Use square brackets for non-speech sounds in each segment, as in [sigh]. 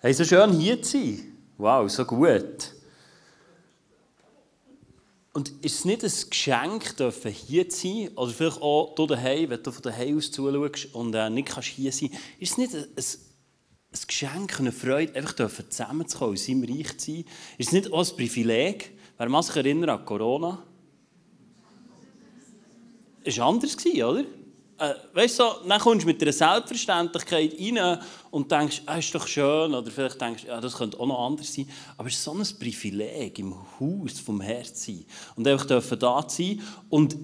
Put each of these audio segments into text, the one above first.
Hey, so schön hier zu sein. Wow, so gut. Und ist es nicht ein Geschenk, dürfen hier zu sein? Oder vielleicht auch du daheim, wenn du von daheim aus zuschaust und äh, nicht kannst hier sein Ist es nicht ein, ein, Geschenk, eine Freude, einfach dürfen zusammenzukommen, in seinem Reich zu sein? Ist es nicht auch ein Privileg? Wer man sich erinnert an Corona? Es war anders, oder? Äh, weißt du, dann kommst du mit einer Selbstverständlichkeit rein und denkst, ah, ist doch schön, oder vielleicht denkst ja, das könnte auch noch anders sein. Aber es ist so ein Privileg, im Haus vom Herrn zu sein und einfach da sein. Und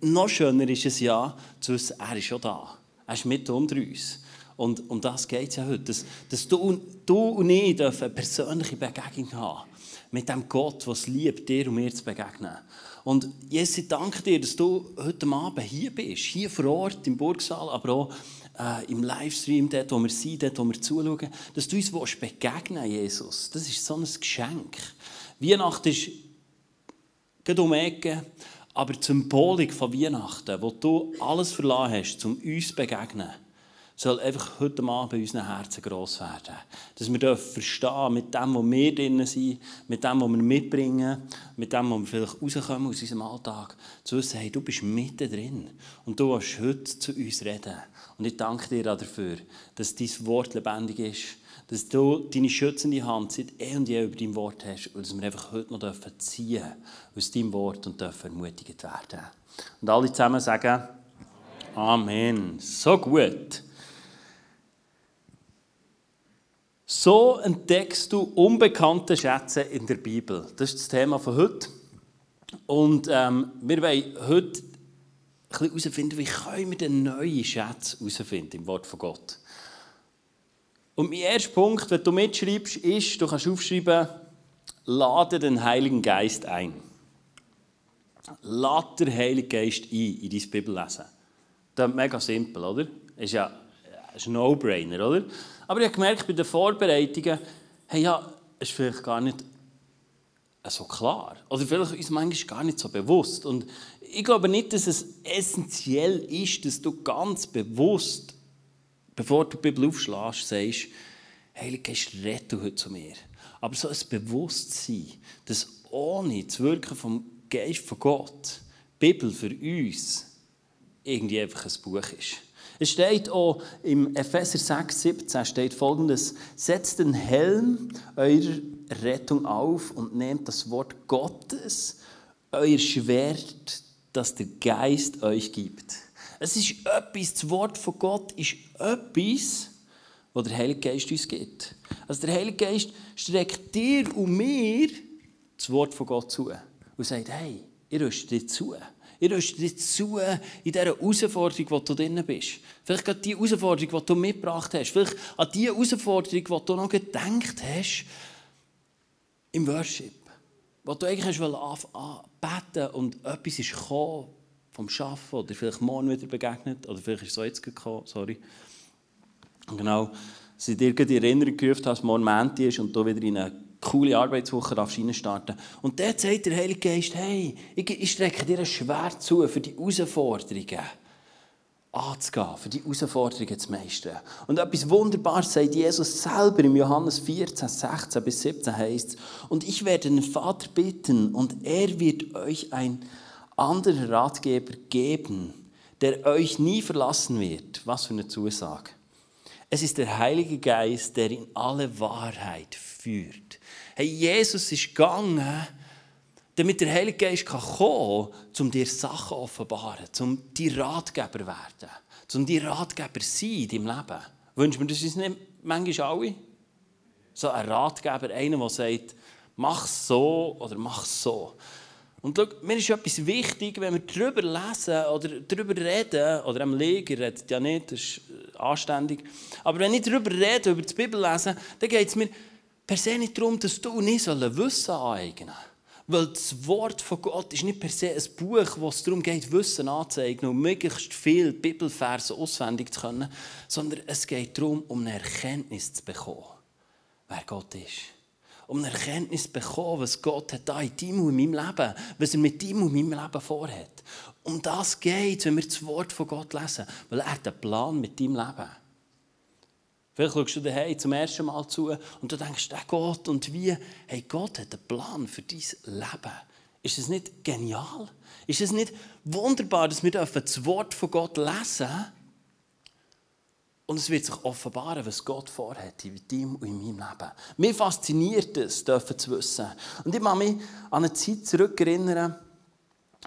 noch schöner ist es ja, zu wissen, er ist schon da. Er ist mit unter uns. Und um das geht es ja heute. Dass, dass du, du und ich dürfen eine persönliche Begegnung haben mit dem Gott, der es liebt, dir und mir zu begegnen. Und Jesus, ich danke dir, dass du heute Abend hier bist, hier vor Ort im Burgsaal, aber auch äh, im Livestream, dort, wo wir sind, dort, wo wir zuschauen, dass du uns begegnen Jesus. Das ist so ein Geschenk. Weihnachten ist gerade um Ecke, aber die Symbolik von Weihnachten, wo du alles verlassen hast, um uns zu begegnen, soll einfach heute Abend bei unseren Herzen gross werden. Dass wir verstehen, mit dem, was wir drin sind, mit dem, was wir mitbringen, mit dem, was wir vielleicht rauskommen aus unserem Alltag, zu wissen, hey, du bist mitten drin und du willst heute zu uns reden. Und ich danke dir dafür, dass dein Wort lebendig ist, dass du deine schützende Hand seit eh und je über dein Wort hast und dass wir einfach heute noch ziehen dürfen aus deinem Wort und dürfen ermutigt werden. Und alle zusammen sagen, Amen. So gut. So entdeckst du unbekannte Schätze in der Bibel. Das ist das Thema von heute. Und ähm, wir wollen heute herausfinden, wie können wir den neuen Schätze herausfinden im Wort von Gott. Und mein erster Punkt, wenn du mitschreibst, ist, du kannst aufschreiben, lade den Heiligen Geist ein. Lade den Heiligen Geist ein in dein Bibellesen. Das ist mega simpel, oder? Ist ja ein No-Brainer, oder? Aber ich habe gemerkt, bei den Vorbereitungen, hey, ja, ist vielleicht gar nicht so klar. Oder vielleicht es manchmal gar nicht so bewusst. Und ich glaube nicht, dass es essentiell ist, dass du ganz bewusst, bevor du die Bibel aufschlägst, sagst, Heilige Geist, rette heute zu mir. Aber so ein Bewusstsein, dass ohne das Wirken vom Geist von Gott die Bibel für uns irgendwie einfach ein Buch ist. Es steht auch im Epheser 6, 17 steht folgendes: Setzt den Helm eurer Rettung auf und nehmt das Wort Gottes, euer Schwert, das der Geist euch gibt. Es ist etwas, das Wort von Gott ist etwas, was der Heilige Geist uns gibt. Also der Heilige Geist streckt dir und mir das Wort von Gott zu und sagt: Hey, ihr rüstet dir zu. Ihr rüstet dich zu in dieser Herausforderung, wo du drin bist. Vielleicht gerade die Herausforderung, die du mitgebracht hast. Vielleicht an die Herausforderung, die du noch gedacht hast im Worship. Wo du eigentlich hast beten und etwas ist gekommen vom Arbeiten oder vielleicht morgen wieder begegnet oder vielleicht ist es auch jetzt gekommen, sorry. Genau, sie dir in Erinnerung gerufen hast, morgen Mänti ist und du wieder in eine coole Arbeitswoche darfst starten Und dort sagt der Heilige Geist, hey, ich, ich strecke dir ein Schwert zu für die Herausforderungen anzugehen, für die Herausforderungen zu meistern. Und etwas Wunderbares sagt Jesus selber im Johannes 14, 16 bis 17 heißt und ich werde den Vater bitten und er wird euch ein anderer Ratgeber geben, der euch nie verlassen wird. Was für eine Zusage. Es ist der Heilige Geist, der in alle Wahrheit führt. Hey, Jesus ist gegangen, damit der Heilige Geist kommen kann, um dir Sachen offenbaren, um dir Ratgeber zu werden, um dir Ratgeber zu sein in deinem Leben. Wünschen wir das uns nicht manchmal alle? So ein Ratgeber, einer, der sagt, mach so oder mach so. Und schau, mir ist etwas wichtig, wenn wir darüber lesen oder darüber reden, oder am Leger redet ja nicht, das ist äh, anständig, aber wenn ich darüber rede, über die Bibel lesen, dann geht es mir per se nicht darum, dass du nicht Wissen aneignen Weil das Wort von Gott ist nicht per se ein Buch, wo es darum geht, Wissen anzueignen und möglichst viele Bibelverse auswendig zu können, sondern es geht darum, um eine Erkenntnis zu bekommen, wer Gott ist um eine Erkenntnis zu bekommen, was Gott hat in deinem und in meinem Leben, was er mit deinem und meinem Leben vorhat. Um das geht wenn wir das Wort von Gott lesen, weil er hat einen Plan mit deinem Leben. Vielleicht schaust du daheim zum ersten Mal zu und du denkst, der Gott und wie? Hey, Gott hat einen Plan für dein Leben. Ist es nicht genial? Ist es nicht wunderbar, dass wir das Wort von Gott lesen und es wird sich offenbaren, was Gott vorhat in deinem und in meinem Leben. Mir fasziniert es, dürfen zu wissen. Und ich kann mich an eine Zeit zurückerinnern,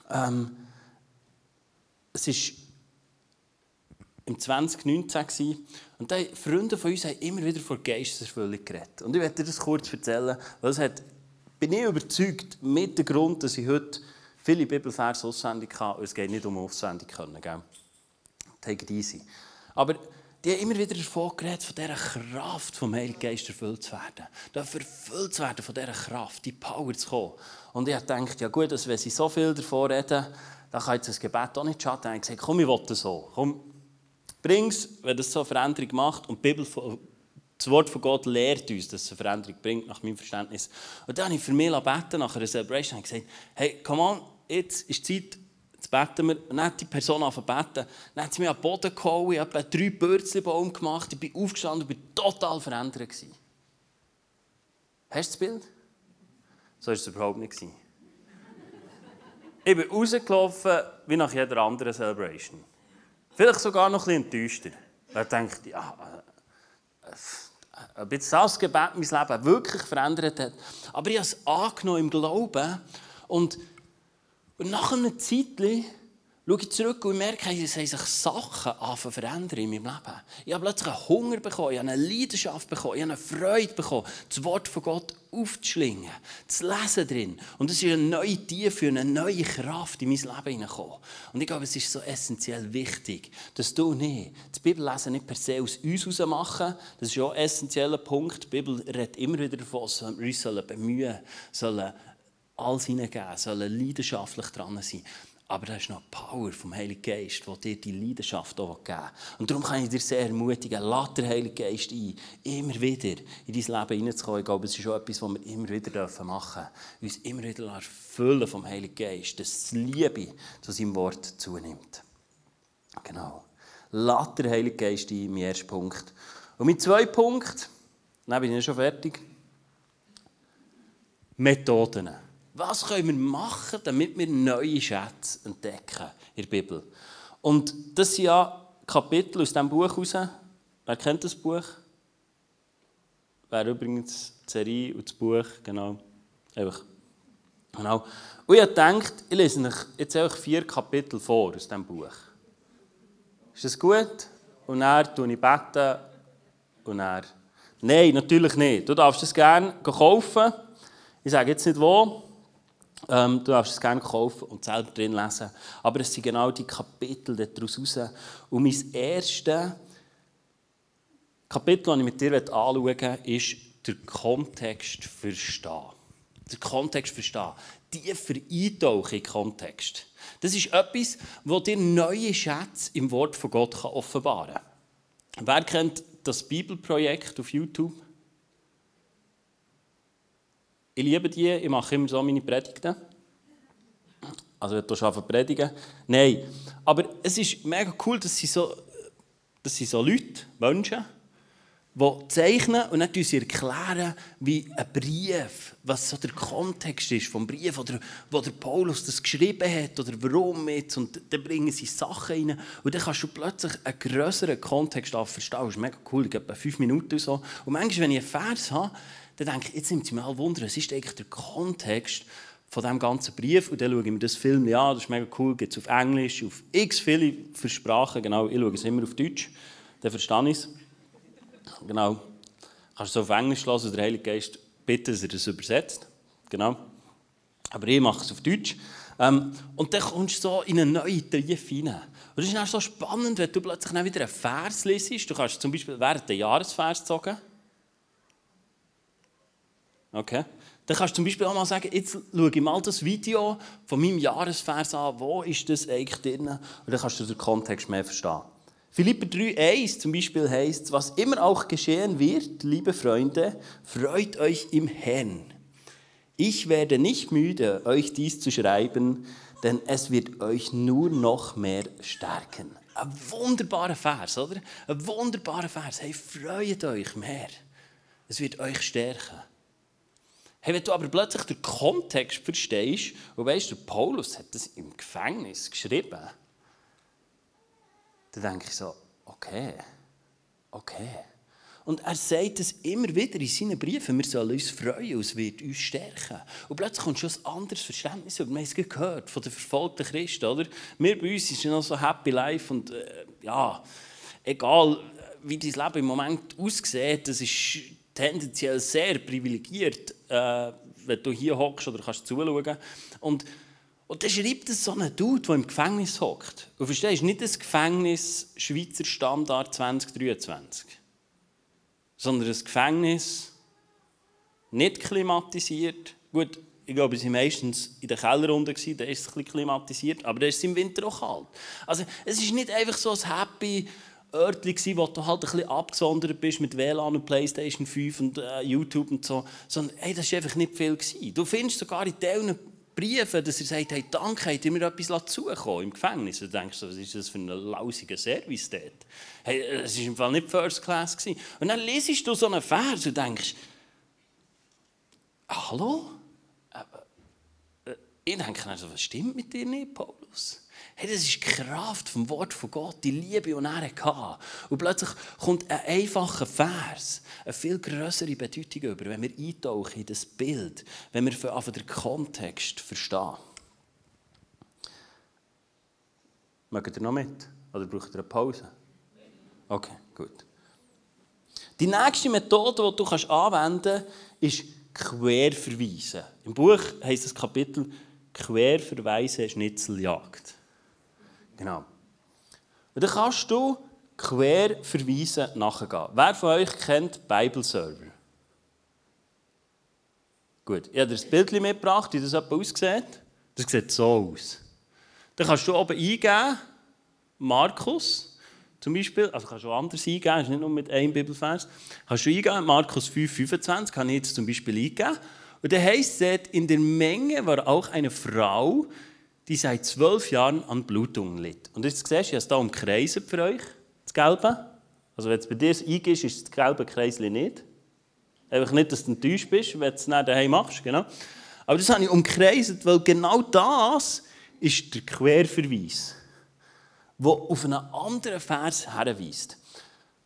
ähm, es war im 2019 und die Freunde von uns haben immer wieder von Geisteserfüllung geredet. Und ich werde dir das kurz erzählen, weil es hat, bin ich überzeugt, mit dem Grund, dass ich heute viele Bibelverse auswendig kann, und es geht nicht um auswendig können, gell? Take it easy. Aber die haben immer wieder davon geredet, von dieser Kraft vom Heiligen Geist erfüllt zu werden. Da erfüllt zu werden von dieser Kraft, die Power zu kommen. Und ich dachte, ja gut, dass wenn sie so viel davon reden, dann kann jetzt das Gebet auch nicht schaden. Ich habe gesagt, komm, ich will das so. Komm, bring's, wenn das so eine Veränderung macht. Und Bibel, das Wort von Gott lehrt uns, dass es eine Veränderung bringt, nach meinem Verständnis. Und dann habe ich für mich beten nach einer Celebration und gesagt, hey, come on, jetzt ist die Zeit, jetzt beten wir. Und dann hat die Person angefangen beten. Dann hat sie mich an den Boden gehauen, ich habe drei Bürzelbaum gemacht, ich bin aufgestanden und war total verändert. Hast du das Bild? So war es überhaupt nicht. Ich bin rausgelaufen wie nach jeder anderen Celebration. Vielleicht sogar noch ein bisschen enttäuschter. Ich dachte, ja, äh, ob jetzt das Gebet mein Leben wirklich verändert hat. Aber ich habe es angenommen im Glauben. Und, und nach einer Zeit schaue ich zurück und merke, es haben sich Sachen anfangen verändern in meinem Leben. Ich habe plötzlich einen Hunger bekommen, ich habe eine Leidenschaft bekommen, ich habe eine Freude bekommen, das Wort von Gott aufzuschlingen, zu lesen drin. Und es ist eine neue Tiefe, eine neue Kraft in mein Leben hineingekommen. Und ich glaube, es ist so essentiell wichtig, dass du nicht das Bibellesen nicht per se aus uns heraus machen. Das ist ja ein essentieller Punkt. Die Bibel redet immer wieder davon, dass wir uns bemühen sollen, alles hineingeben, sollen leidenschaftlich dran sein. Aber da ist noch die Power vom Heiligen Geist, die dir die Leidenschaft auch geben Und darum kann ich dir sehr ermutigen, lade den Heiligen Geist ein, immer wieder in dein Leben hineinzukommen. Ich glaube, es ist auch etwas, was wir immer wieder machen dürfen. Uns immer wieder füllen vom Heiligen Geist, dass die Liebe zu seinem Wort zunimmt. Genau. Lade den Heiligen Geist ein, mein erster Punkt. Und mein zweiter Punkt, dann bin ich schon fertig. Methoden. Was können wir machen, damit wir neue Schätze entdecken in der Bibel? Und das sind ja Kapitel aus diesem Buch heraus. Wer kennt das Buch? Wer übrigens die Serie und das Buch, genau. Einfach. Genau. Und ich denke, ich lese euch jetzt einfach vier Kapitel vor aus diesem Buch. Ist das gut? Und dann tue ich beten und dann... Nein, natürlich nicht. Du darfst es gerne kaufen. Ich sage jetzt nicht wo. Ähm, du darfst es gerne kaufen und selber drin lesen. Aber es sind genau die Kapitel daraus raus. Und mein erstes Kapitel, das ich mit dir anschauen möchte, ist der Kontext verstehen. Der Kontext verstehen. Tiefer eintauchen in Kontext. Das ist etwas, das dir neue Schätze im Wort von Gott offenbaren kann. Wer kennt das Bibelprojekt auf YouTube? Ich liebe die, ich mache immer so meine Predigten. Also, wenn du arbeiten predigen. Nein. Aber es ist mega cool, dass sie so, dass sie so Leute, Menschen, die zeichnen und dann sie erklären, wie ein Brief, was so der Kontext ist vom Brief, oder wo der Paulus das geschrieben hat, oder warum jetzt, und dann bringen sie Sachen rein und dann kannst du plötzlich einen größeren Kontext verstehen. Das ist mega cool, ich etwa fünf Minuten so. Und manchmal, wenn ich einen Vers habe, dann denke ich, jetzt nimmt es mich mal Wunder, was ist eigentlich der Kontext von diesem ganzen Brief und dann schaue ich mir das Film an, das ist mega cool, gibt es auf Englisch, auf x viele Versprachen, genau, ich schaue es immer auf Deutsch, dann verstehe ich es. Genau, kannst du es auf Englisch hören, der Heilige Geist bitte, dass er das übersetzt, genau. Aber ich mache es auf Deutsch. Ähm, und dann kommst du so in eine neue Tiefe rein. Und das ist dann so spannend, wenn du plötzlich wieder einen Vers liest. Du kannst zum Beispiel während der Jahresvers zogen. Okay. Dann kannst du zum Beispiel auch mal sagen, jetzt schaue ich mal das Video von meinem Jahresvers an, wo ist das eigentlich drin? Und dann kannst du den Kontext mehr verstehen. Philipper 3,1 zum Beispiel heißt, was immer auch geschehen wird, liebe Freunde, freut euch im Herrn. Ich werde nicht müde, euch dies zu schreiben, denn es wird euch nur noch mehr stärken. Ein wunderbarer Vers, oder? Ein wunderbarer Vers. Hey, freut euch mehr. Es wird euch stärken. Hey, wenn du aber plötzlich den Kontext verstehst und weißt, der Paulus hat das im Gefängnis geschrieben, dann denke ich so, okay, okay. Und er sagt es immer wieder in seinen Briefen, wir sollen uns freuen, es wird uns stärken. Und plötzlich kommt schon ein anderes Verständnis. Wir haben es gehört von den verfolgten Christen, oder? Wir bei uns ist noch so Happy Life und äh, ja, egal wie dein Leben im Moment aussieht, das ist tendenziell sehr privilegiert, äh, wenn du hier hockst oder kannst zuschauen. Und, und dann schreibt es so ein Dude, der im Gefängnis hockt. Und verstehst, nicht das Gefängnis Schweizer Standard 2023, sondern ein Gefängnis, nicht klimatisiert. Gut, ich glaube, sie waren meistens in der Kellerrunde, da ist es ein bisschen klimatisiert, aber da ist es im Winter auch kalt. Also es ist nicht einfach so ein happy Örtchen, wo du halt ein bisschen abgesondert bist mit WLAN und Playstation 5 und äh, YouTube und so. Sondern hey, das war einfach nicht viel. Gewesen. Du findest sogar in diesen Briefen, dass er sagt, hey, danke, habt ihr mir etwas zugekommen im Gefängnis. Und du denkst, was ist das für ein lausiger Service dort? Hey, es war im Fall nicht First Class. Gewesen. Und dann lesest du so einen Vers und denkst, hallo? Äh, äh, ich denke, also, was stimmt mit dir nicht, Paulus? Hey, das ist die Kraft vom Wort von Gott, die Liebe, die er hatte. Und plötzlich kommt ein einfacher Vers, eine viel größere Bedeutung über, wenn wir eintauchen in das Bild, wenn wir einfach den Kontext verstehen. Mögt ihr noch mit? Oder braucht ihr eine Pause? Okay, gut. Die nächste Methode, die du anwenden kannst, ist Querverweisen. Im Buch heißt das Kapitel Querverweise Schnitzeljagd. Genau. Und dann kannst du quer verweisen nachgehen. Wer von euch kennt Bible Server? Gut, ich habe dir das Bild mitgebracht, wie das aussieht. Das sieht so aus. Dann kannst du oben eingeben, Markus, zum Beispiel, also kannst du auch anders eingeben, ist nicht nur mit einem Bibelvers. Kannst du eingeben, Markus 5, 25, kann ich jetzt zum Beispiel eingeben. Und dann heisst es, in der Menge war auch eine Frau, die seit zwölf Jahren an Blutungen litt. Und jetzt siehst du, ich habe es hier umkreisen für euch, das Gelbe. Also wenn es bei dir eingibst, ist das gelbe Kreisli nicht. Einfach nicht, dass du enttäuscht bist, wenn du es nicht daheim machst. Genau. Aber das habe ich umkreiset, weil genau das ist der Querverweis, der auf einen anderen Vers hinweist.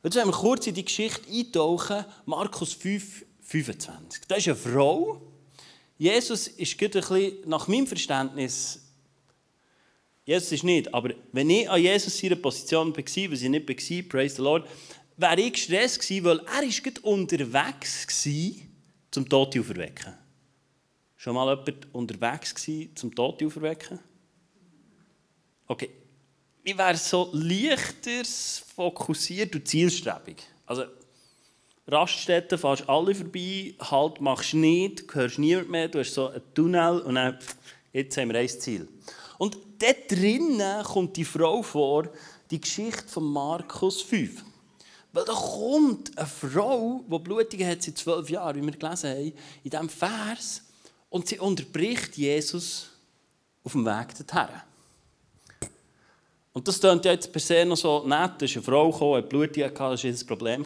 Jetzt wollen wir kurz in die Geschichte eintauchen, Markus 5, 25. Da ist eine Frau. Jesus ist ein bisschen, nach meinem Verständnis Jesus ist nicht. Aber wenn ich an Jesus seiner Position war, was ich nicht war, praise the Lord, wäre ich gestresst gewesen, weil er ist unterwegs war, zum Tod auferwecken. Schon mal jemand unterwegs gewesen, zum Tod auferwecken? Okay. Ich wäre so leichter fokussiert und zielstrebig. Also, Raststätten fast alle vorbei, halt machst du nicht, hörst niemand mehr, du hast so einen Tunnel und dann, jetzt haben wir ein Ziel. Und dort drinnen kommt die Frau vor, die Geschichte von Markus 5. Weil da kommt eine Frau, die Blutige hat seit zwölf Jahren, wie wir gelesen haben, in diesem Vers, und sie unterbricht Jesus auf dem Weg dorthin. Und das klingt jetzt per se noch so nett, da ist eine Frau gekommen, hat Blutige gehabt, das war ein Problem.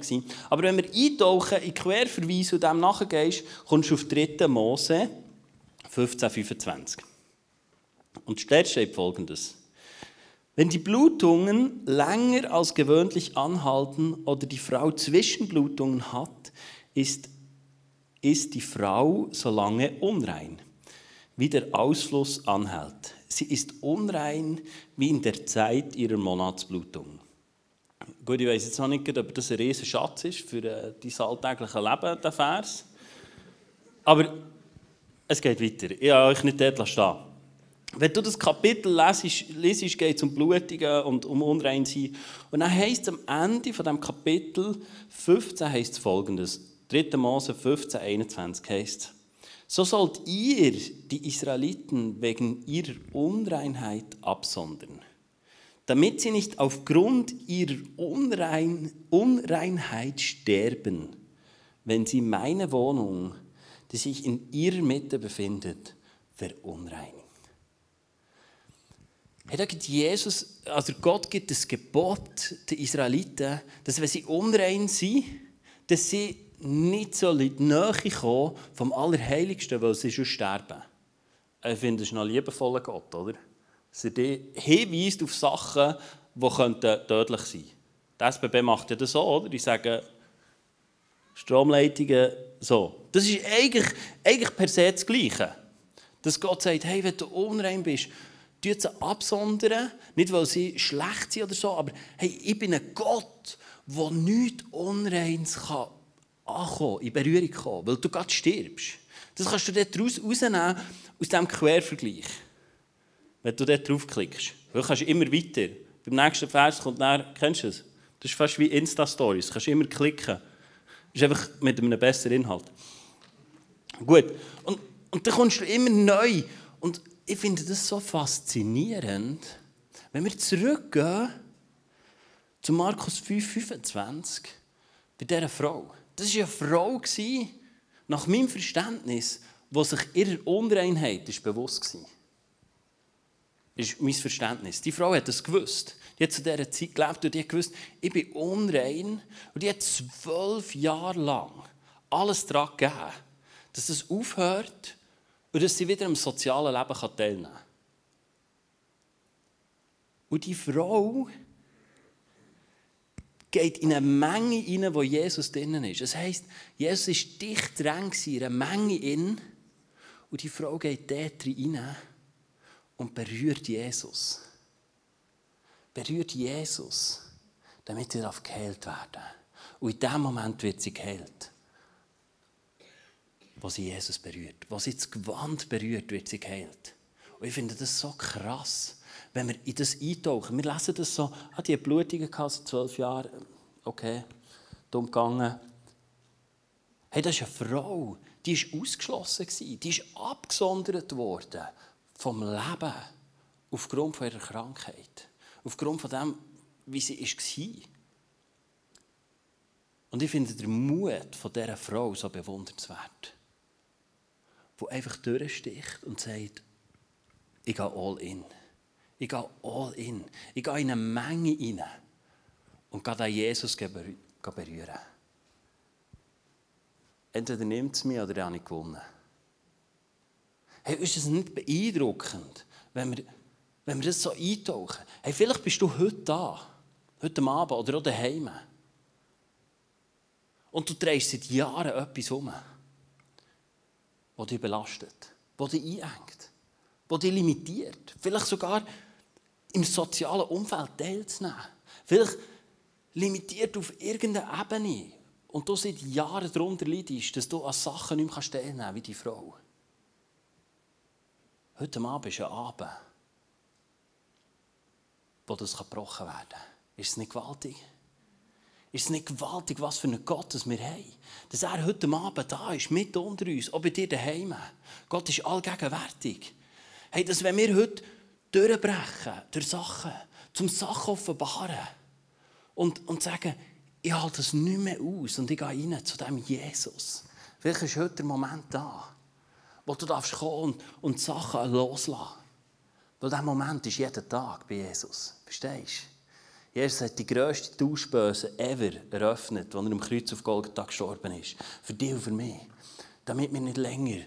Aber wenn wir eintauchen, in Querverweis und dem nachgehst, kommst du auf 3. Mose 15, 25. Und dort steht folgendes. Wenn die Blutungen länger als gewöhnlich anhalten oder die Frau Zwischenblutungen hat, ist, ist die Frau so lange unrein, wie der Ausfluss anhält. Sie ist unrein wie in der Zeit ihrer Monatsblutung. Gut, ich weiß jetzt noch nicht, ob das ein riesiger Schatz ist für äh, dein alltägliche Leben, der Vers. Aber es geht weiter. Ich habe euch nicht dort stehen wenn du das Kapitel lesest, lesest geht es um Blutigen und um Unreinsein. Und dann heißt es am Ende von dem Kapitel 15 heißt es folgendes. 3. Mose 15, 21 heißt So sollt ihr die Israeliten wegen ihrer Unreinheit absondern, damit sie nicht aufgrund ihrer Unrein Unreinheit sterben, wenn sie meine Wohnung, die sich in ihrer Mitte befindet, verunreinigen. Hey, da gibt Jesus, also Gott gibt das Gebot den Israeliten, dass wenn sie unrein sind, dass sie nicht so in die Nähe kommen vom Allerheiligsten, weil sie schon sterben. Ich finde, das ist ein liebevoller Gott, oder? Dass er dich hinweist auf Sachen, die tödlich sein könnten. Die SBB macht ja das so, oder? Die sagen, Stromleitungen so. Das ist eigentlich, eigentlich per se das Gleiche. Dass Gott sagt, hey, wenn du unrein bist, tu sie absondern. Nicht, weil sie schlecht sind oder so, aber hey, ich bin ein Gott, der nichts Unreins kann ankommen, in Berührung kommen, weil du gerade stirbst. Das kannst du dort rausnehmen, aus diesem Quervergleich. Wenn du dort draufklickst. Dann kannst du immer weiter. Beim nächsten Vers kommt dann, kennst du das? Das ist fast wie Insta-Stories. Du kannst immer klicken. Das ist einfach mit einem besseren Inhalt. Gut. Und, und dann kommst du immer neu. Und ich finde das so faszinierend, wenn wir zurückgehen zu Markus 5, 25, bei dieser Frau. Das war eine Frau, nach meinem Verständnis, die sich ihrer Unreinheit ist bewusst war. Das ist mein Verständnis. Die Frau hat das gewusst. Die hat zu dieser Zeit gelebt und die hat gewusst, ich bin unrein. Und die hat zwölf Jahre lang alles daran gegeben, dass es aufhört und dass sie wieder am sozialen Leben teilnehmen kann. Und die Frau geht in eine Menge rein, wo Jesus drinnen ist. Das heisst, Jesus ist dicht dran in einer Menge in und die Frau geht dort rein und berührt Jesus. Berührt Jesus, damit sie geheilt werden Und in dem Moment wird sie geheilt. Wo sie Jesus berührt. Wo sie das Gewand berührt, wird sie geheilt. Und ich finde das so krass wenn wir in das eintauchen, wir lesen das so, ah, die Blutungen seit zwölf Jahren, okay, dumm gegangen. Hey, das ist eine Frau, die war ausgeschlossen, die ist abgesondert worden vom Leben aufgrund von ihrer Krankheit, aufgrund von dem, wie sie war. Und ich finde den Mut von dieser Frau so bewundernswert, die einfach durchsticht und sagt, ich gehe all in. Ich gehe all in. Ich gehe in eine Menge rein und gehe an Jesus berühren. Entweder nimmt es mich oder ich habe gewonnen. Hey, ist es nicht beeindruckend, wenn wir, wenn wir das so eintauchen? Hey, vielleicht bist du heute da, heute Abend oder auch daheim. Und du drehst seit Jahren etwas um, das dich belastet, das dich einengt, das dich limitiert. Vielleicht sogar im sozialen Umfeld teilzunehmen. Vielleicht limitiert auf irgendeiner Ebene. Und du seit Jahren darunter leidest, dass du an Sachen nicht mehr teilnehmen kannst, wie die Frau. Heute Abend ist ein Abend, wo das gebrochen werden kann. Ist es nicht gewaltig? Ist es nicht gewaltig, was für einen Gott wir haben? Dass er heute Abend da ist, mit unter uns, auch bei dir daheim. Gott ist allgegenwärtig. Hey, dass wenn wir heute durchbrechen durch Sachen, zum Sachen offenbaren und, und sagen, ich halte es nicht mehr aus und ich gehe rein zu dem Jesus. Vielleicht ist heute der Moment da, wo du darfst kommen und, und Sachen loslassen. Weil dieser Moment ist jeden Tag bei Jesus. Verstehst du? Jesus hat die grösste Tauschbörse ever eröffnet, als er am Kreuz auf Golgatha gestorben ist. Für dich und für mich. Damit wir nicht länger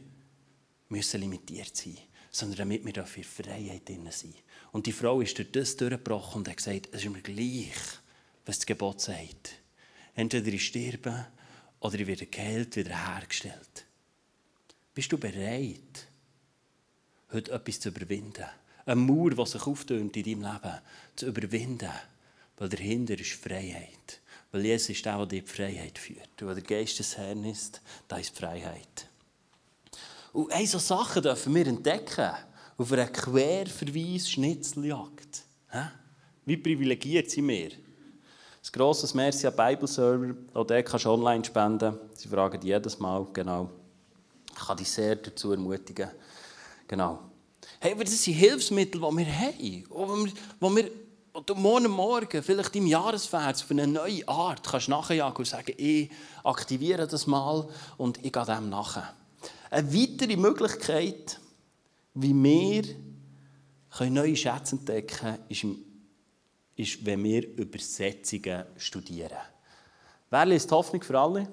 müssen limitiert sein müssen sondern damit wir dafür Freiheit drin sind. Und die Frau ist durch das durchgebrochen und hat gesagt, es ist mir gleich, was das Gebot sagt. Entweder ich sterbe oder ich werde geheilt, wieder hergestellt. Bist du bereit, heute etwas zu überwinden? Eine Mauer, die sich auftönt in deinem Leben, zu überwinden. Weil dahinter ist Freiheit. Weil Jesus ist der, der die Freiheit führt. Und weil der Geist des Herrn ist, da ist Freiheit. Und eine so Sachen dürfen wir entdecken auf einer Querverweis-Schnitzeljagd. Wie privilegiert sind wir? Ein grosses Merci an Bibleserver. Auch dort kannst du online spenden. Sie fragen jedes Mal. Genau. Ich kann dich sehr dazu ermutigen. Genau. Hey, aber das sind Hilfsmittel, die wir haben. Wo wir und morgen Morgen, vielleicht im Jahresvers, auf eine neue Art, kannst du nachjagen und sagen, ich aktiviere das mal und ich gehe dem nachher. Eine weitere Möglichkeit, wie wir können neue Schätze entdecken, ist, ist, wenn wir Übersetzungen studieren. Wer liest Hoffnung für alle?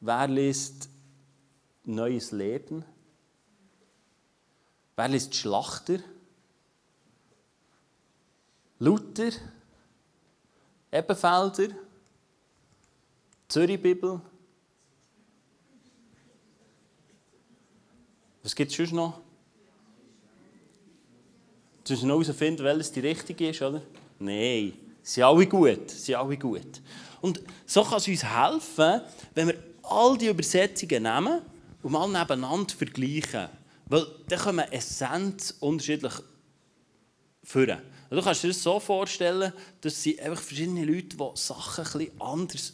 Wer liest Neues Leben? Wer liest Schlachter? Luther? Ebenfelder? Zürich Bibel? Was gibt es sonst noch? Du musst noch herausfinden, welches die richtige ist, oder? Nein, sie sind alle gut. Sie alle gut. Und so kann es uns helfen, wenn wir all die Übersetzungen nehmen und mal nebeneinander vergleichen. Weil dann wir Essenz unterschiedlich führen. Du kannst dir das so vorstellen, dass sie einfach verschiedene Leute, die Sachen etwas anders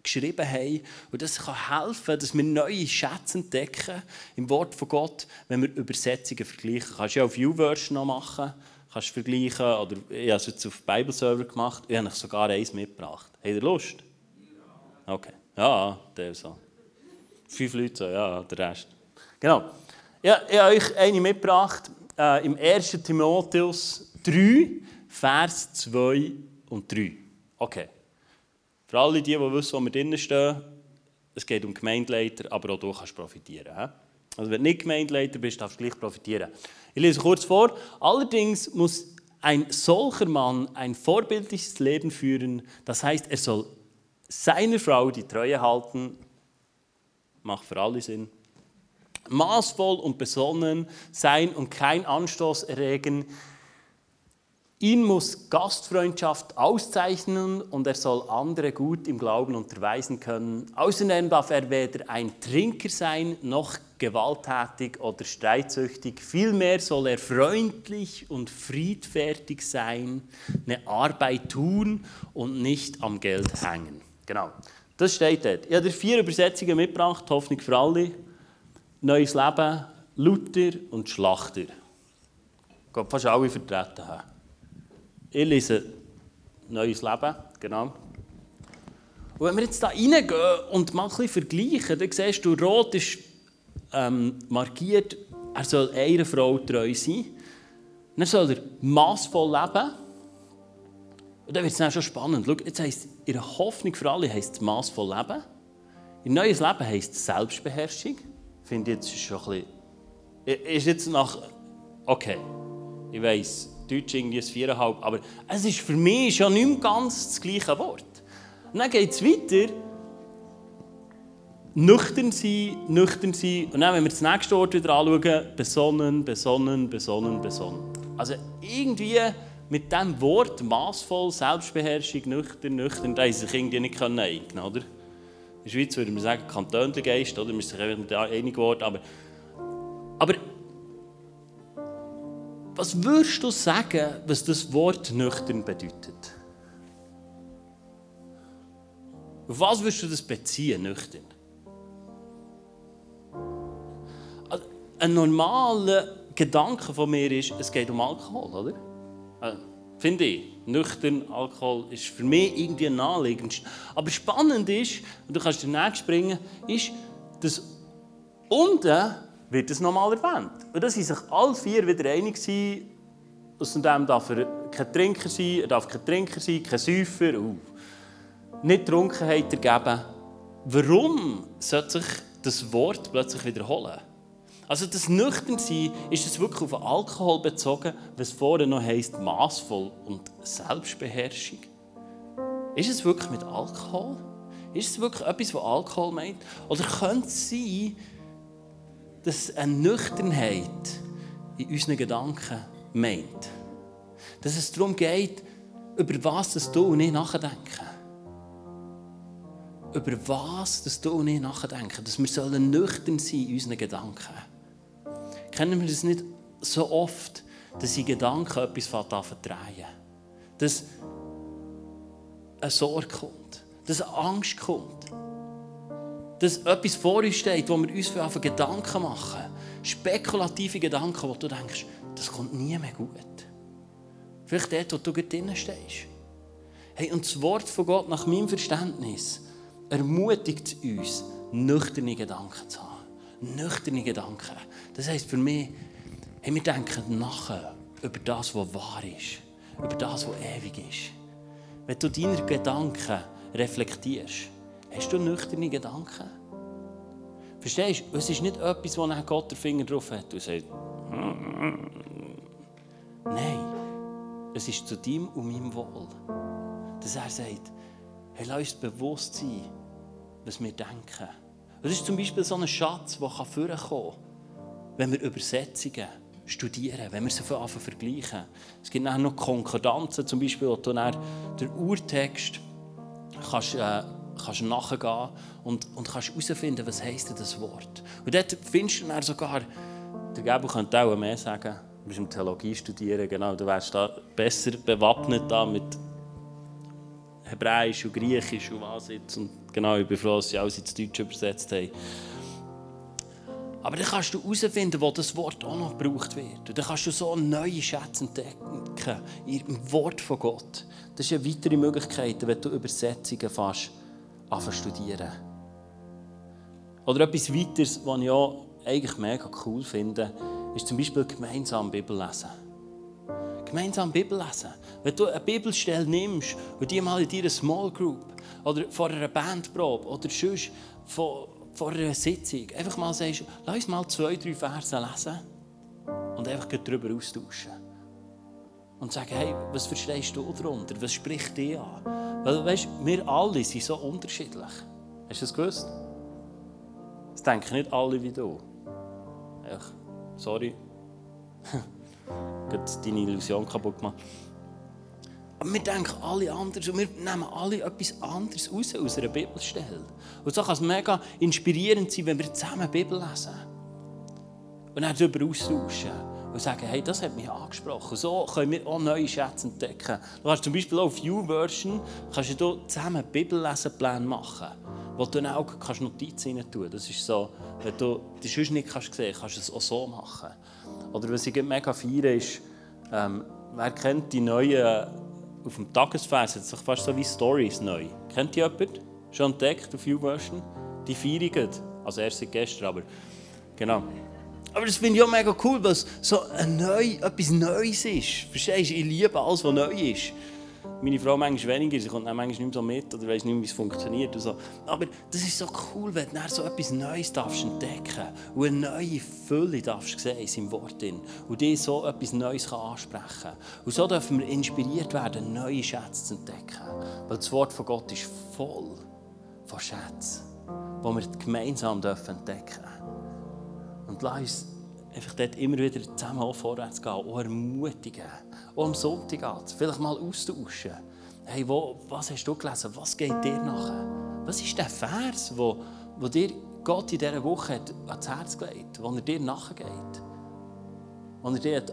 geschrieben haben. Und das kann helfen, dass wir neue Schätze entdecken im Wort von Gott, wenn wir Übersetzungen vergleichen. Du kannst ja auf YouVersion noch machen, kannst vergleichen. Oder ich habe es jetzt auf Bibleserver gemacht. Ich habe sogar eins mitgebracht. Habt ihr Lust? Okay. Ja, der so. Fünf Leute so, ja, der Rest. Genau. Ja, ich habe euch eine mitgebracht. Äh, Im 1. Timotheus 3, Vers 2 und 3. Okay. Für alle die, die wissen, wo wir drinnen stehen, es geht um Gemeindeleiter, aber auch du kannst profitieren. He? Also wenn du nicht Gemeindeleiter bist, darfst du gleich profitieren. Ich lese kurz vor. Allerdings muss ein solcher Mann ein vorbildliches Leben führen. Das heißt, er soll seiner Frau die Treue halten. Macht für alle Sinn. Maßvoll und besonnen sein und kein Anstoß erregen Ihn muss Gastfreundschaft auszeichnen und er soll andere gut im Glauben unterweisen können. Außerdem darf er weder ein Trinker sein, noch gewalttätig oder streitsüchtig. Vielmehr soll er freundlich und friedfertig sein, eine Arbeit tun und nicht am Geld hängen. Genau, das steht dort. Ich habe vier Übersetzungen mitgebracht, Hoffnung für alle. Neues Leben, Luther und Schlachter. Ich glaube, fast alle vertreten haben. Ich lese Neues Leben, genau. Und wenn wir jetzt da reingehen und mal ein bisschen vergleichen, dann siehst du, rot ist ähm, markiert, er soll einer Frau treu sein. Dann soll er massvoll leben. Und dann wird es dann schon spannend. Schau, jetzt heisst, ihre Hoffnung für alle heisst massvoll leben. Ihr neues Leben heisst Selbstbeherrschung. Finde ich jetzt schon ein bisschen... Ist jetzt nach... Okay, ich weiss, Deutsch irgendwie ein Viereinhalb. Aber es ist für mich schon nicht mehr ganz das gleiche Wort. Und dann geht es weiter. Nüchtern sein, nüchtern sein. Und dann, wenn wir das nächste Wort wieder anschauen, besonnen, besonnen, besonnen, besonnen. Also irgendwie mit diesem Wort maßvoll, Selbstbeherrschung, nüchtern, nüchtern, da sie sich irgendwie nicht einigen oder? In der Schweiz würde man sagen, Kantönlegeist, oder? Man ist sich einfach mit einig geworden, aber, aber was würdest du sagen, was das Wort nüchtern bedeutet? Auf was würdest du das beziehen, nüchtern? Also, ein normaler Gedanke von mir ist, es geht um Alkohol, oder? Finde ich. Nüchtern, Alkohol ist für mich irgendwie naheliegend. Aber spannend ist, und du kannst danach springen, ist, dass unten wird es nochmal erwähnt. Und da sind sich alle vier wieder einig gewesen, außerdem darf er kein Trinker sein, er darf kein Trinker sein, kein Säufer, uh. nicht Trunkenheit ergeben. Warum sollte sich das Wort plötzlich wiederholen? Also das Nüchternsein ist es wirklich auf Alkohol bezogen, was vorher noch heisst maßvoll und Selbstbeherrschung. Ist es wirklich mit Alkohol? Ist es wirklich etwas, was Alkohol meint? Oder könnte es sein, dass eine Nüchternheit in unseren Gedanken meint. Dass es darum geht, über was das du und ich nachdenken. Über was das du und ich nachdenken. Dass wir nüchtern sein in unseren Gedanken. Kennen wir das nicht so oft, dass in Gedanken etwas verdrehen Dass eine Sorge kommt. Dass Angst kommt dass etwas vor uns steht, wo wir uns für Gedanken machen. Spekulative Gedanken, wo du denkst, das kommt nie mehr gut. Vielleicht dort, wo du drinnen stehst. Hey, und das Wort von Gott, nach meinem Verständnis, ermutigt uns, nüchterne Gedanken zu haben. Nüchterne Gedanken. Das heisst für mich, hey, wir denken nachher über das, was wahr ist. Über das, was ewig ist. Wenn du deine Gedanken reflektierst, hast du nüchterne Gedanken. Verstehst du? Es ist nicht etwas, wo Gott den Finger drauf hat und sagt, nein, es ist zu deinem und meinem Wohl. Dass er sagt, hey, lass uns bewusst sein, was wir denken. Das ist zum Beispiel so ein Schatz, der vorkommen kann, wenn wir Übersetzungen studieren, wenn wir sie anfangen vergleichen. Es gibt nachher noch Konkordanzen, zum Beispiel, wo du dann den Urtext kannst, äh, kannst nachgehen und, und kannst herausfinden, was heisst das Wort. Und dort findest du dann sogar, der Gebel könnte auch mehr sagen, du bist im Theologie studieren, genau, du wärst da besser bewappnet da mit Hebräisch und Griechisch und was jetzt. Genau, ich bin froh, dass sie alles ins Deutsche übersetzt haben. Aber dann kannst du herausfinden, wo das Wort auch noch gebraucht wird. Und dann kannst du so neue Schätze entdecken im Wort von Gott. Das ist eine weitere Möglichkeit, wenn du Übersetzungen fast anfangen studieren. Oder etwas weiteres, was ich auch eigentlich mega cool finde, ist zum Beispiel gemeinsam Bibel lesen. Gemeinsam Bibel lesen. Wenn du eine Bibelstelle nimmst und die mal in deiner Small Group oder vor einer Bandprobe oder sonst von vor einer Sitzung einfach mal sagst, lass uns mal zwei, drei Verse lesen und einfach darüber austauschen. Und sagen, hey, was verstehst du darunter? Was spricht dich an? Weil, weißt, wir alle sind so unterschiedlich. Hast du das gewusst? Das denken nicht alle wie du. Ach, sorry. [laughs] Deine Illusion kaputt gemacht. Aber wir denken alle anders und wir nehmen alle etwas anderes raus aus einer Bibelstelle. Und so kann es mega inspirierend sein, wenn wir zusammen Bibel lesen. Und dann darüber austauschen. Und sagen, hey, das hat mich angesprochen. So können wir auch neue Schätze entdecken. Du kannst zum Beispiel auf YouVersion kannst du zusammen Bibellesenpläne machen, wo du dann auch kannst Notizen rein tun Das ist so, wenn du das sonst nicht kannst sehen kannst, du es auch so machen. Oder was ich mega feiere, ist, ähm, wer kennt die neuen, auf dem Tagesvers, jetzt fast so wie Stories neu. Kennt ihr jemanden? schon entdeckt auf YouVersion. Die feiern Also erst seit gestern, aber genau. Aber das finde ich auch mega cool, weil es so ein neu, etwas Neues ist. Verstehst du? Ich liebe alles, was neu ist. Meine Frau manchmal weniger, sie kommt manchmal nicht mehr so mit oder weiß nicht mehr, wie es funktioniert. So. Aber das ist so cool, wenn du so etwas Neues darfst entdecken und eine neue Fülle darfst sehen in seinem Wort. Drin. Und dir so etwas Neues kann ansprechen. Und so dürfen wir inspiriert werden, neue Schätze zu entdecken. Weil das Wort von Gott ist voll von Schätzen, die wir gemeinsam entdecken dürfen. Und lass uns einfach dort immer wieder zusammen vorwärts gehen, auch ermutigen, auch am Sonntag vielleicht mal austauschen. Hey, wo, was hast du gelesen? Was geht dir nachher? Was ist der Vers, wo, wo dir Gott in dieser Woche hat ans Herz gelegt wo er dir nachgeht? Wo er dir, hat,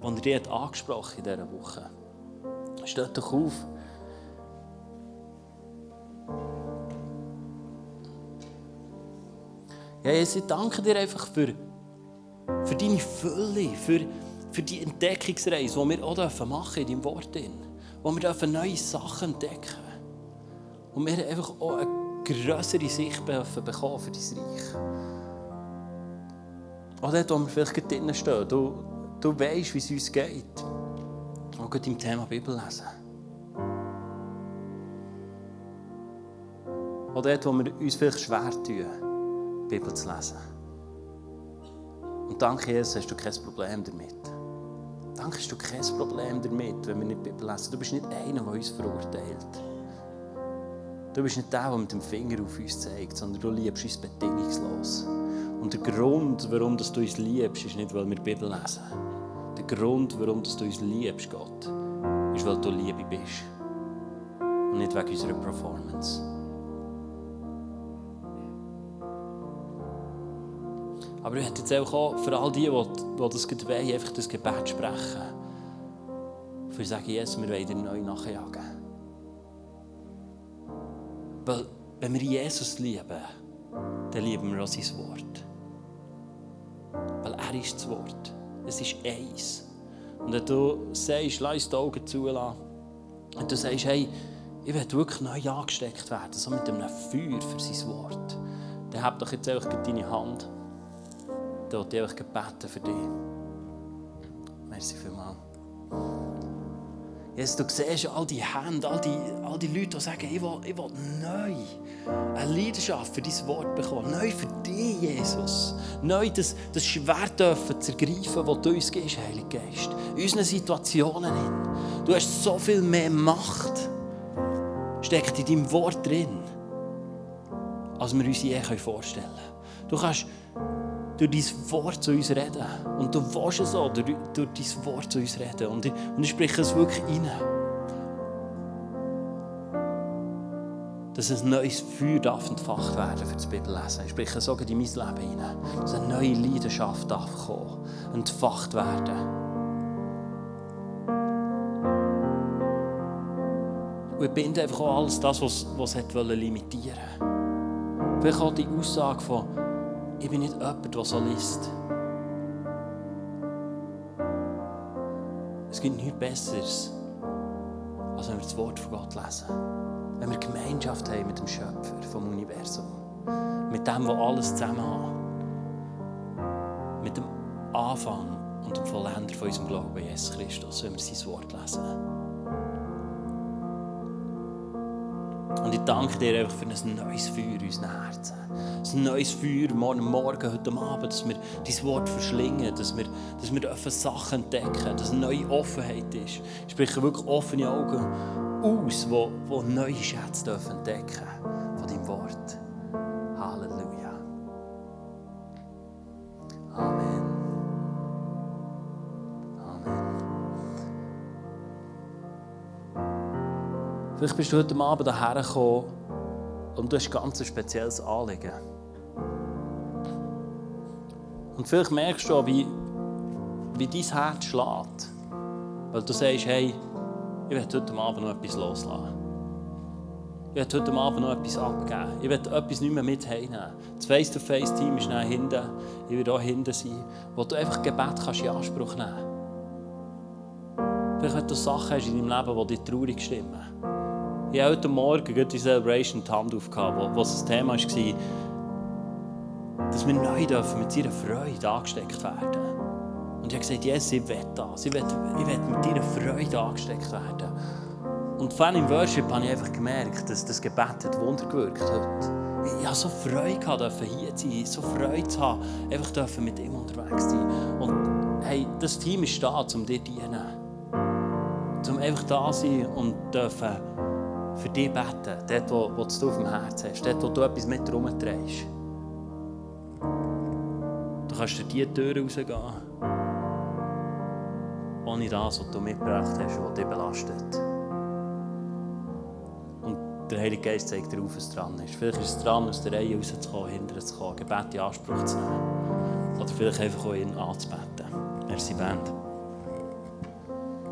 wo er dir hat angesprochen in dieser Woche? Steht doch auf. Ja, Jesus, ich danke dir einfach für, für deine Fülle, für, für die Entdeckungsreise, die wir auch machen in deinem Wort. Wo wir neue Sachen entdecken Und wir einfach auch eine größere Sicht bekommen für dein Reich. Auch dort, wo wir vielleicht drinnen stehen, du, du weißt, wie es uns geht. Auch im Thema Bibel lesen. Auch dort, wo wir uns vielleicht schwer tun. Bibel zu lesen. Und danke, Jesus, hast du kein Problem damit. Danke, hast du kein Problem damit, wenn wir nicht Bibel lesen. Du bist nicht einer, der uns verurteilt. Du bist nicht der, der mit dem Finger auf uns zeigt, sondern du liebst uns bedingungslos. Und der Grund, warum du uns liebst, ist nicht, weil wir Bibel lesen. Der Grund, warum du uns liebst, Gott, ist, weil du Liebe bist. Und nicht wegen unserer Performance. Aber ich hätte jetzt auch für all die, die, das wollen, einfach das Gebet sprechen. Für sagen, Jesus, wir wollen dir neu nachjagen. Weil, wenn wir Jesus lieben, dann lieben wir auch sein Wort. Weil er ist das Wort. Es ist eins. Und wenn du sagst, lass die Augen zulassen, und du sagst, hey, ich will wirklich neu angesteckt werden, so mit einem Feuer für sein Wort dann hab doch jetzt einfach deine Hand. Dann will ich einfach beten für dich. Merci vielmals. Jesus, du siehst all die Hände, all die, all die Leute, die sagen, ich will, ich will neu eine Leidenschaft für dein Wort bekommen. Neu für dich, Jesus. Neu das, das Schwert dürfen zu das du uns gibst, Heiliger Geist. In unseren Situationen. Du hast so viel mehr Macht. Steckt in deinem Wort drin, als wir uns je vorstellen können. Du kannst durch dein Wort zu uns reden. Und du willst es auch durch, durch dein Wort zu uns reden. Und ich, und ich spreche es wirklich rein. Dass ein neues Feuer darf entfacht werden für das Bibellesen. Ich spreche sogar in mein Leben hinein. Dass eine neue Leidenschaft darf kommen, entfacht werden. Und ich binde einfach auch alles das, was, was limitieren wollte. Vielleicht auch die Aussage von ich bin nicht jemand, der so liest. Es gibt nichts Besseres, als wenn wir das Wort von Gott lesen. Wenn wir Gemeinschaft haben mit dem Schöpfer vom Universum. Mit dem, der alles zusammen hat. Mit dem Anfang und dem Vollender von unserem Glauben, Jesus Christus, wenn wir sein Wort lesen. Und ich danke dir einfach für ein neues Feuer in unseren Herzen. Ein neues Feuer morgen Morgen, heute Abend, dass wir dein Wort verschlingen, dass wir, dass wir Sachen entdecken, dass eine neue Offenheit ist. Ich spreche wirklich offene Augen aus, wo, wo neue Schätze dürfen entdecken von Vielleicht bist du heute Abend hierher gekommen und du hast ein ganz spezielles Anliegen. Und vielleicht merkst du auch, wie, wie dein Herz schlägt. Weil du sagst, hey, ich werde heute Abend noch etwas loslassen. Ich werde heute Abend noch etwas abgeben. Ich werde etwas nicht mehr mit heimnehmen. Das Face-to-Face-Team ist dann hinten. Ich werde auch hinten sein, wo du einfach Gebet kannst in Anspruch nehmen kannst. Vielleicht, wenn du Sachen hast in deinem Leben, die dich traurig stimmen. Ich habe heute Morgen die Celebration die Hand aufgehabt, wo, das Thema war, dass wir neu dürfen mit ihrer Freude angesteckt werden. Und ich habe gesagt, Jesus, ich will das. Ich will, ich will mit ihrer Freude angesteckt werden. Und vor allem im Worship habe ich einfach gemerkt, dass das Gebet hat Wunder gewirkt hat. Ich hatte so Freude, gehabt, hier zu sein, so Freude zu haben, einfach mit ihm unterwegs zu sein. Und hey, das Team ist da, um dir zu dienen. Um einfach da zu sein und dürfen für dich beten, dort, wo, wo du auf dem Herzen hast, dort, wo du etwas mit herumträgst. Du kannst durch diese Tür rausgehen, ohne das, was du mitgebracht hast, was dich belastet. Und der Heilige Geist zeigt dir auf, was dran ist. Vielleicht ist es dran, aus der Reihe rauszukommen, hinter zu kommen, Gebet in Anspruch zu nehmen. Oder vielleicht einfach auch ihn anzubeten. Merci, Band.